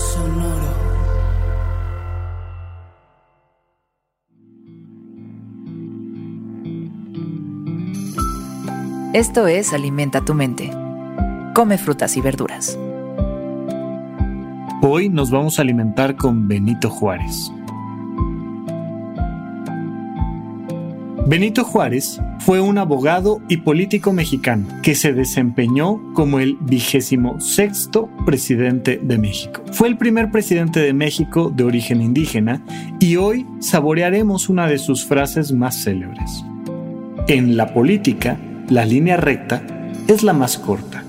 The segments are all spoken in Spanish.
Sonoro. Esto es Alimenta tu mente. Come frutas y verduras. Hoy nos vamos a alimentar con Benito Juárez. Benito Juárez fue un abogado y político mexicano que se desempeñó como el vigésimo sexto presidente de México. Fue el primer presidente de México de origen indígena y hoy saborearemos una de sus frases más célebres. En la política, la línea recta es la más corta.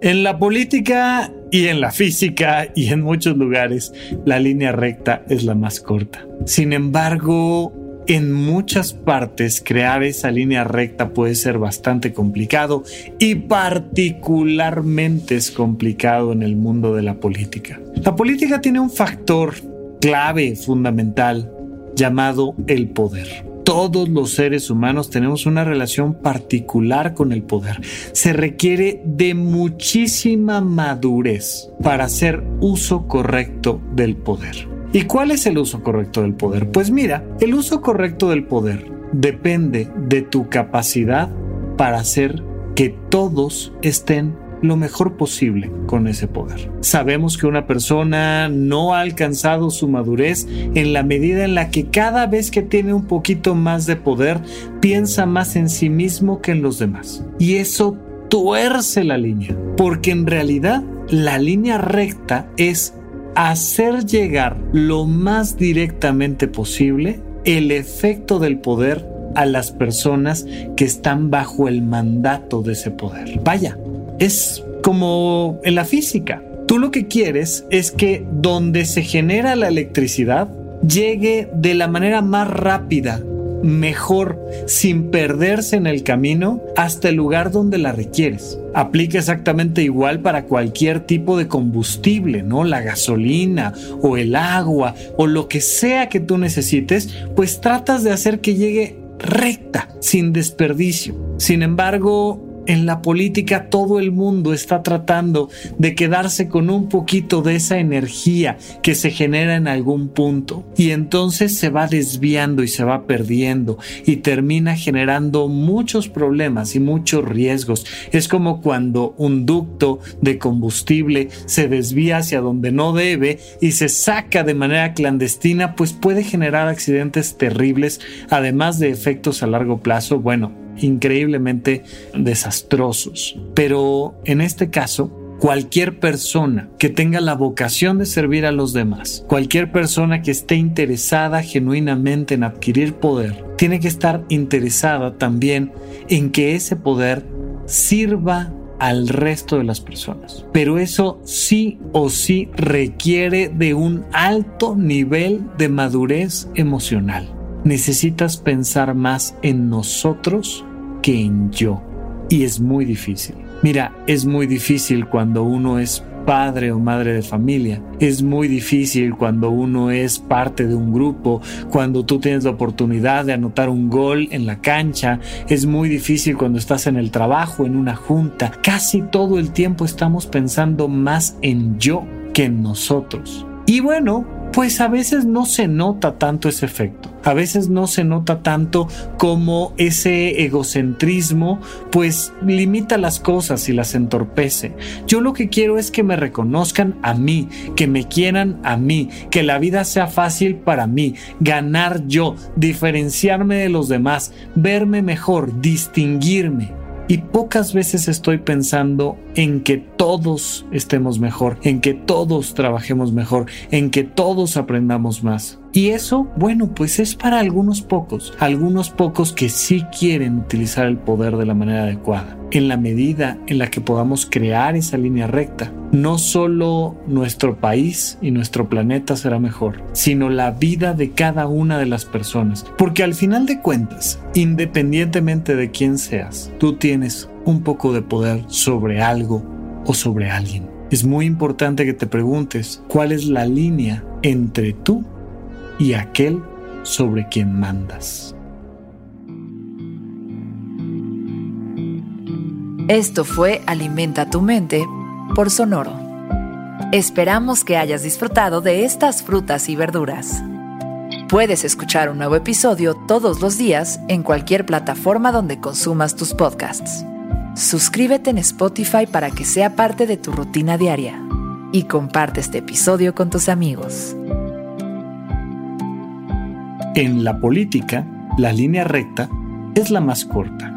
En la política y en la física y en muchos lugares, la línea recta es la más corta. Sin embargo, en muchas partes crear esa línea recta puede ser bastante complicado y particularmente es complicado en el mundo de la política. La política tiene un factor clave, fundamental, llamado el poder todos los seres humanos tenemos una relación particular con el poder. Se requiere de muchísima madurez para hacer uso correcto del poder. ¿Y cuál es el uso correcto del poder? Pues mira, el uso correcto del poder depende de tu capacidad para hacer que todos estén lo mejor posible con ese poder. Sabemos que una persona no ha alcanzado su madurez en la medida en la que cada vez que tiene un poquito más de poder piensa más en sí mismo que en los demás. Y eso tuerce la línea, porque en realidad la línea recta es hacer llegar lo más directamente posible el efecto del poder a las personas que están bajo el mandato de ese poder. Vaya, es como en la física. Tú lo que quieres es que donde se genera la electricidad llegue de la manera más rápida, mejor, sin perderse en el camino hasta el lugar donde la requieres. Aplica exactamente igual para cualquier tipo de combustible, ¿no? La gasolina o el agua o lo que sea que tú necesites, pues tratas de hacer que llegue recta, sin desperdicio. Sin embargo, en la política todo el mundo está tratando de quedarse con un poquito de esa energía que se genera en algún punto y entonces se va desviando y se va perdiendo y termina generando muchos problemas y muchos riesgos. Es como cuando un ducto de combustible se desvía hacia donde no debe y se saca de manera clandestina, pues puede generar accidentes terribles, además de efectos a largo plazo, bueno, increíblemente desastrosos. Pero en este caso, cualquier persona que tenga la vocación de servir a los demás, cualquier persona que esté interesada genuinamente en adquirir poder, tiene que estar interesada también en que ese poder sirva al resto de las personas. Pero eso sí o sí requiere de un alto nivel de madurez emocional necesitas pensar más en nosotros que en yo. Y es muy difícil. Mira, es muy difícil cuando uno es padre o madre de familia. Es muy difícil cuando uno es parte de un grupo, cuando tú tienes la oportunidad de anotar un gol en la cancha. Es muy difícil cuando estás en el trabajo, en una junta. Casi todo el tiempo estamos pensando más en yo que en nosotros. Y bueno, pues a veces no se nota tanto ese efecto. A veces no se nota tanto como ese egocentrismo pues limita las cosas y las entorpece. Yo lo que quiero es que me reconozcan a mí, que me quieran a mí, que la vida sea fácil para mí, ganar yo, diferenciarme de los demás, verme mejor, distinguirme. Y pocas veces estoy pensando en que todos estemos mejor, en que todos trabajemos mejor, en que todos aprendamos más. Y eso, bueno, pues es para algunos pocos, algunos pocos que sí quieren utilizar el poder de la manera adecuada. En la medida en la que podamos crear esa línea recta, no solo nuestro país y nuestro planeta será mejor, sino la vida de cada una de las personas. Porque al final de cuentas, independientemente de quién seas, tú tienes un poco de poder sobre algo o sobre alguien. Es muy importante que te preguntes cuál es la línea entre tú y aquel sobre quien mandas. Esto fue Alimenta tu mente por Sonoro. Esperamos que hayas disfrutado de estas frutas y verduras. Puedes escuchar un nuevo episodio todos los días en cualquier plataforma donde consumas tus podcasts. Suscríbete en Spotify para que sea parte de tu rutina diaria y comparte este episodio con tus amigos. En la política, la línea recta es la más corta.